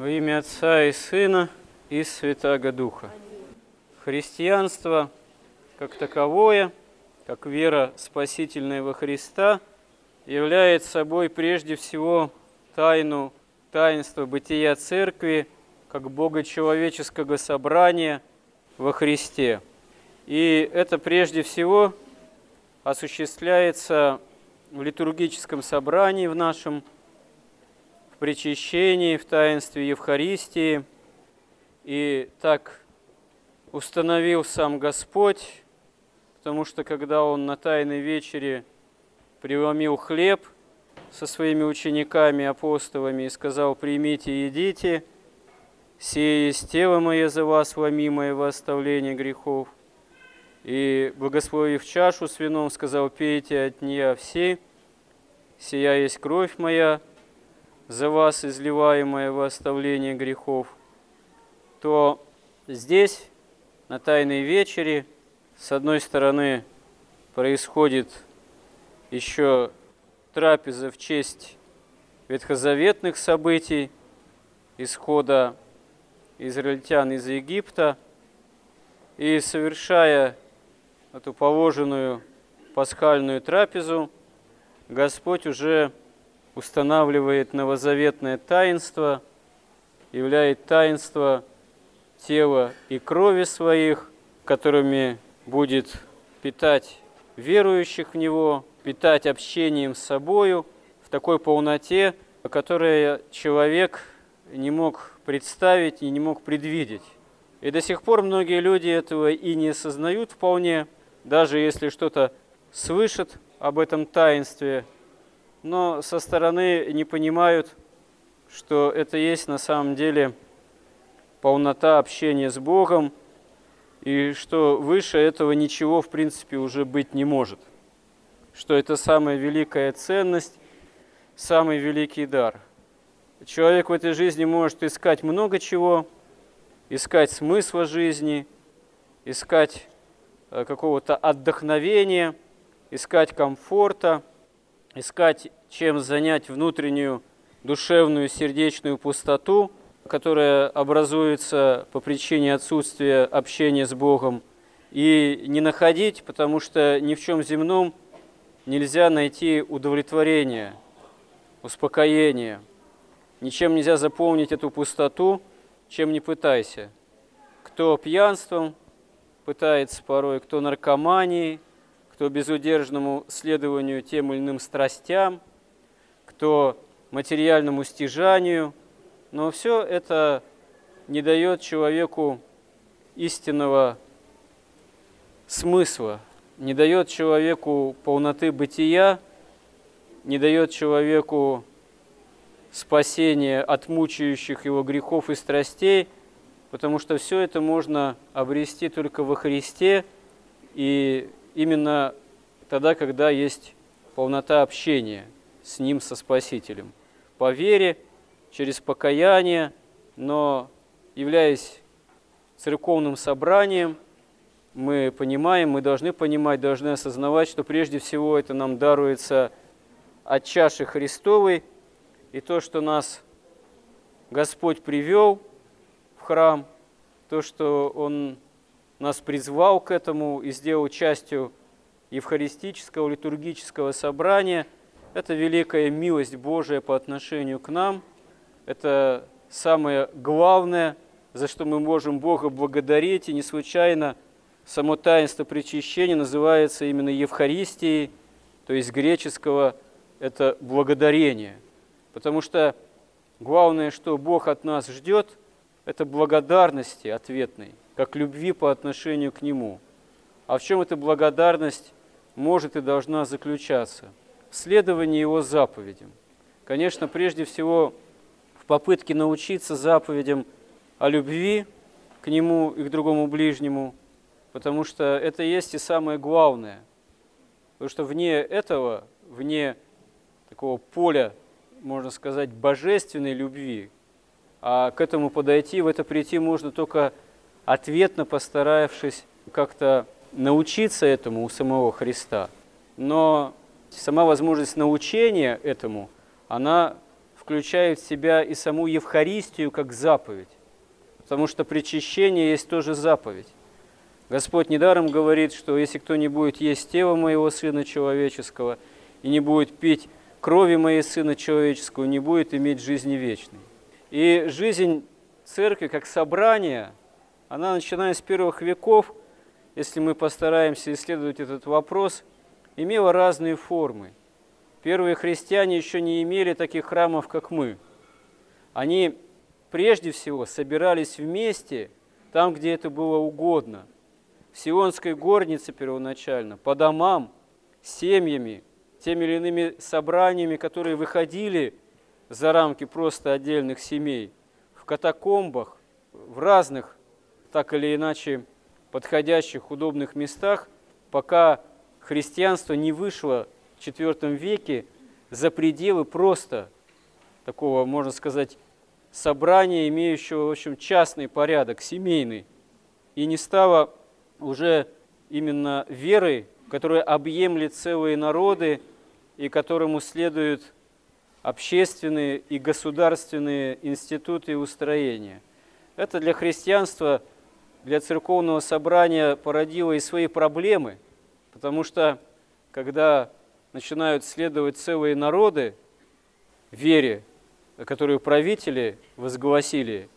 Во имя Отца и Сына и Святаго Духа. Христианство как таковое, как вера спасительная во Христа, является собой прежде всего тайну, таинство бытия Церкви, как богочеловеческого собрания во Христе. И это прежде всего осуществляется в литургическом собрании в нашем, причащении, в таинстве Евхаристии. И так установил сам Господь, потому что когда Он на Тайной вечере преломил хлеб со своими учениками, апостолами и сказал, «Примите, едите, сие есть тело мое за вас, ломимое во оставление грехов». И, благословив чашу с вином, сказал, пейте от нее все, сия есть кровь моя, за вас изливаемая во оставление грехов, то здесь, на Тайной вечере, с одной стороны, происходит еще трапеза в честь ветхозаветных событий, исхода израильтян из Египта, и совершая эту положенную пасхальную трапезу, Господь уже устанавливает новозаветное таинство, являет таинство тела и крови своих, которыми будет питать верующих в Него, питать общением с собою в такой полноте, которую человек не мог представить и не мог предвидеть. И до сих пор многие люди этого и не осознают вполне, даже если что-то слышат об этом таинстве, но со стороны не понимают, что это есть на самом деле полнота общения с Богом, и что выше этого ничего, в принципе, уже быть не может. Что это самая великая ценность, самый великий дар. Человек в этой жизни может искать много чего, искать смысла жизни, искать Э, какого-то отдохновения, искать комфорта, искать чем занять внутреннюю душевную сердечную пустоту, которая образуется по причине отсутствия общения с Богом, и не находить, потому что ни в чем земном нельзя найти удовлетворение, успокоение. Ничем нельзя заполнить эту пустоту, чем не пытайся. Кто пьянством, пытается порой, кто наркомании, кто безудержному следованию тем или иным страстям, кто материальному стяжанию, но все это не дает человеку истинного смысла, не дает человеку полноты бытия, не дает человеку спасения от мучающих его грехов и страстей – потому что все это можно обрести только во Христе и именно тогда, когда есть полнота общения с Ним, со Спасителем. По вере, через покаяние, но являясь церковным собранием, мы понимаем, мы должны понимать, должны осознавать, что прежде всего это нам даруется от чаши Христовой, и то, что нас Господь привел – храм, то, что Он нас призвал к этому и сделал частью евхаристического, литургического собрания, это великая милость Божия по отношению к нам. Это самое главное, за что мы можем Бога благодарить. И не случайно само таинство причащения называется именно Евхаристией, то есть греческого это благодарение. Потому что главное, что Бог от нас ждет – это благодарности ответной, как любви по отношению к Нему. А в чем эта благодарность может и должна заключаться? В следовании Его заповедям. Конечно, прежде всего в попытке научиться заповедям о любви к Нему и к другому ближнему, потому что это есть и самое главное. Потому что вне этого, вне такого поля, можно сказать, божественной любви, а к этому подойти, в это прийти можно только ответно постаравшись как-то научиться этому у самого Христа. Но сама возможность научения этому, она включает в себя и саму Евхаристию как заповедь, потому что причащение есть тоже заповедь. Господь недаром говорит, что если кто не будет есть тело моего Сына Человеческого и не будет пить крови моей Сына Человеческого, не будет иметь жизни вечной. И жизнь церкви как собрание, она, начиная с первых веков, если мы постараемся исследовать этот вопрос, имела разные формы. Первые христиане еще не имели таких храмов, как мы. Они прежде всего собирались вместе там, где это было угодно – в Сионской горнице первоначально, по домам, семьями, теми или иными собраниями, которые выходили за рамки просто отдельных семей, в катакомбах, в разных, так или иначе, подходящих, удобных местах, пока христианство не вышло в IV веке за пределы просто такого, можно сказать, собрания, имеющего, в общем, частный порядок, семейный, и не стало уже именно верой, которая объемлет целые народы и которому следуют общественные и государственные институты и устроения. Это для христианства, для церковного собрания породило и свои проблемы, потому что когда начинают следовать целые народы вере, которую правители возгласили,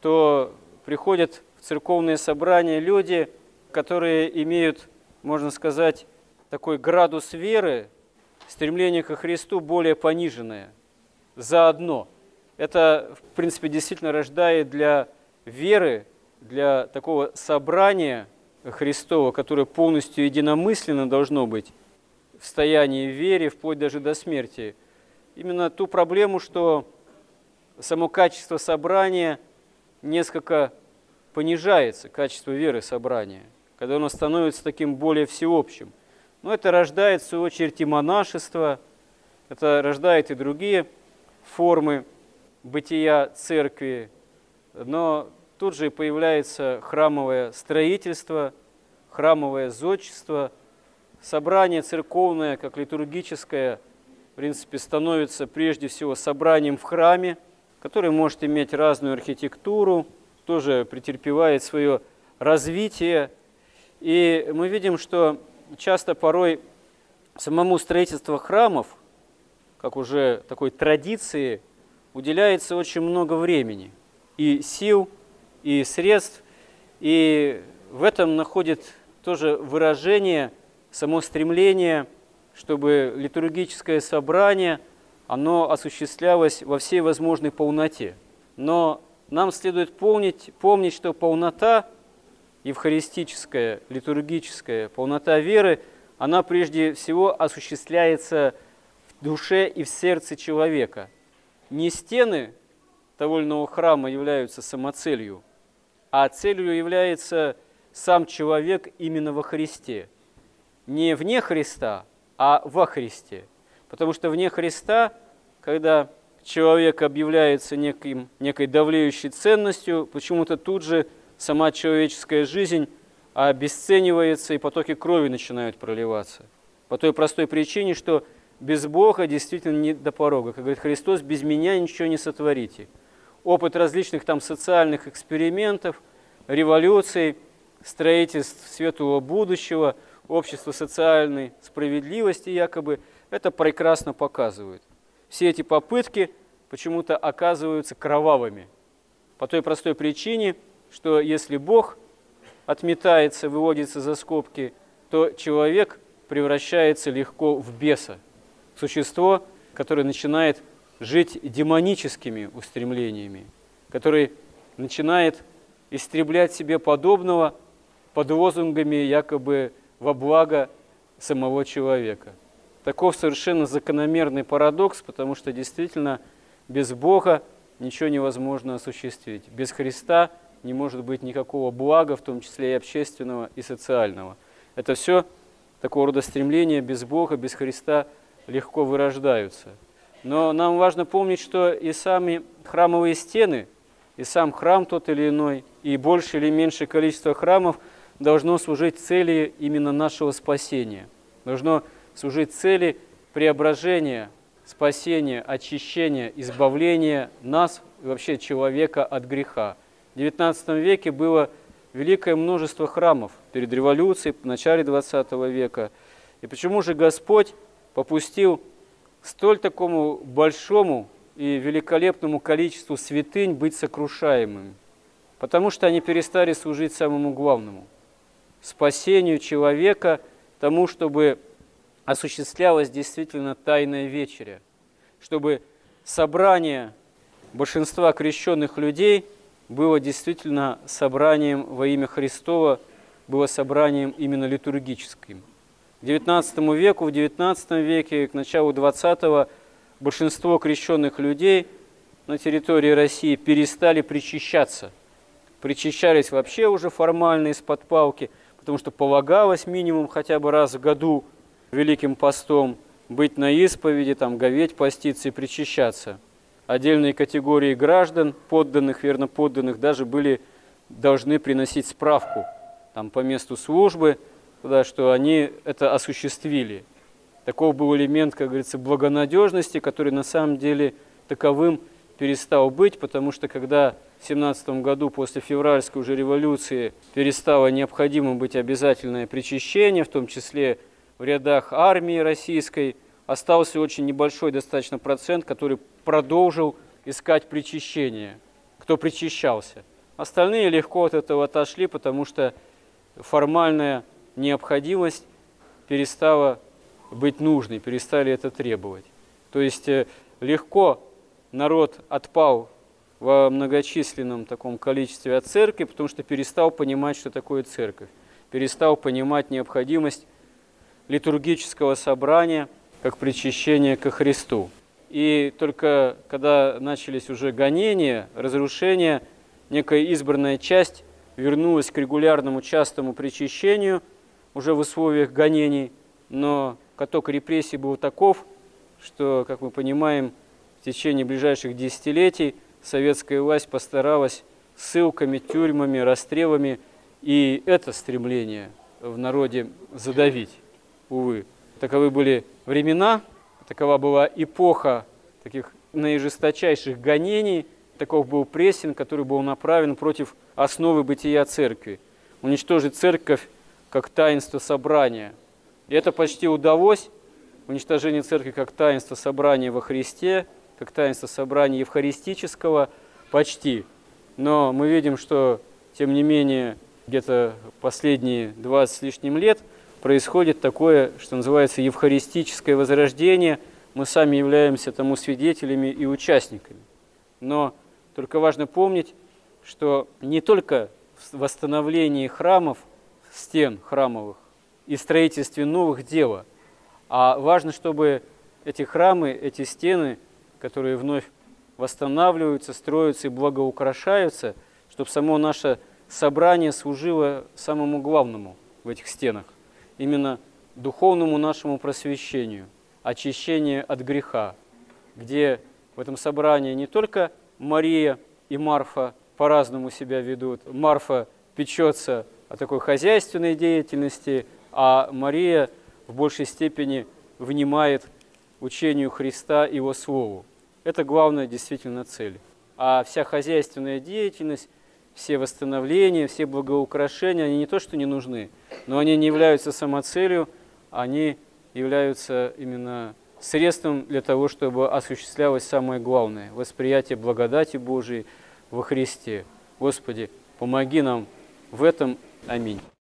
то приходят в церковные собрания люди – которые имеют, можно сказать, такой градус веры, стремление ко Христу более пониженное, заодно. Это, в принципе, действительно рождает для веры, для такого собрания Христова, которое полностью единомысленно должно быть в стоянии вере, вплоть даже до смерти, именно ту проблему, что само качество собрания несколько понижается, качество веры собрания – когда оно становится таким более всеобщим. Но это рождает, в свою очередь, и монашество, это рождает и другие формы бытия церкви, но тут же появляется храмовое строительство, храмовое зодчество, собрание церковное, как литургическое, в принципе, становится прежде всего собранием в храме, который может иметь разную архитектуру, тоже претерпевает свое развитие, и мы видим, что часто порой самому строительству храмов, как уже такой традиции, уделяется очень много времени и сил, и средств, и в этом находит тоже выражение само стремление, чтобы литургическое собрание, оно осуществлялось во всей возможной полноте. Но нам следует помнить, помнить что полнота – евхаристическая, литургическая полнота веры, она прежде всего осуществляется в душе и в сердце человека. Не стены иного храма являются самоцелью, а целью является сам человек именно во Христе. Не вне Христа, а во Христе. Потому что вне Христа, когда человек объявляется неким, некой давлеющей ценностью, почему-то тут же сама человеческая жизнь обесценивается, и потоки крови начинают проливаться. По той простой причине, что без Бога действительно не до порога. Как говорит Христос, без меня ничего не сотворите. Опыт различных там социальных экспериментов, революций, строительств светлого будущего, общества социальной справедливости якобы, это прекрасно показывает. Все эти попытки почему-то оказываются кровавыми. По той простой причине – что если Бог отметается, выводится за скобки, то человек превращается легко в беса, существо, которое начинает жить демоническими устремлениями, который начинает истреблять себе подобного под лозунгами якобы во благо самого человека. Таков совершенно закономерный парадокс, потому что действительно без Бога ничего невозможно осуществить. Без Христа – не может быть никакого блага, в том числе и общественного, и социального. Это все такого рода стремления без Бога, без Христа легко вырождаются. Но нам важно помнить, что и сами храмовые стены, и сам храм тот или иной, и больше или меньше количество храмов должно служить цели именно нашего спасения, должно служить цели преображения спасения, очищения, избавления нас вообще человека от греха. В XIX веке было великое множество храмов перед революцией, в начале XX века. И почему же Господь попустил столь такому большому и великолепному количеству святынь быть сокрушаемым? Потому что они перестали служить самому главному – спасению человека, тому, чтобы осуществлялась действительно тайная вечеря, чтобы собрание большинства крещенных людей было действительно собранием во имя Христова, было собранием именно литургическим. К XIX веку, в XIX веке, к началу XX большинство крещенных людей на территории России перестали причащаться. Причащались вообще уже формально из-под палки, потому что полагалось минимум хотя бы раз в году – Великим постом быть на исповеди, там, говеть, поститься и причащаться. Отдельные категории граждан, подданных, верно подданных, даже были должны приносить справку там, по месту службы, туда, что они это осуществили. Таков был элемент, как говорится, благонадежности, который на самом деле таковым перестал быть, потому что когда в 17 году после февральской уже революции перестало необходимым быть обязательное причащение, в том числе в рядах армии российской остался очень небольшой достаточно процент, который продолжил искать причащение, кто причащался. Остальные легко от этого отошли, потому что формальная необходимость перестала быть нужной, перестали это требовать. То есть э, легко народ отпал во многочисленном таком количестве от церкви, потому что перестал понимать, что такое церковь, перестал понимать необходимость литургического собрания, как причащение ко Христу. И только когда начались уже гонения, разрушения, некая избранная часть вернулась к регулярному частому причащению уже в условиях гонений, но каток репрессий был таков, что, как мы понимаем, в течение ближайших десятилетий советская власть постаралась ссылками, тюрьмами, расстрелами и это стремление в народе задавить увы. Таковы были времена, такова была эпоха таких наижесточайших гонений, таков был прессинг, который был направлен против основы бытия церкви. Уничтожить церковь как таинство собрания. И это почти удалось, уничтожение церкви как таинство собрания во Христе, как таинство собрания евхаристического, почти. Но мы видим, что, тем не менее, где-то последние 20 с лишним лет – происходит такое, что называется евхаристическое возрождение. Мы сами являемся тому свидетелями и участниками. Но только важно помнить, что не только в восстановлении храмов, стен храмовых и строительстве новых дело, а важно, чтобы эти храмы, эти стены, которые вновь восстанавливаются, строятся и благоукрашаются, чтобы само наше собрание служило самому главному в этих стенах именно духовному нашему просвещению, очищению от греха, где в этом собрании не только Мария и Марфа по-разному себя ведут. Марфа печется о такой хозяйственной деятельности, а Мария в большей степени внимает учению Христа и Его Слову. Это главная действительно цель. А вся хозяйственная деятельность все восстановления, все благоукрашения, они не то что не нужны, но они не являются самоцелью, они являются именно средством для того, чтобы осуществлялось самое главное – восприятие благодати Божией во Христе. Господи, помоги нам в этом. Аминь.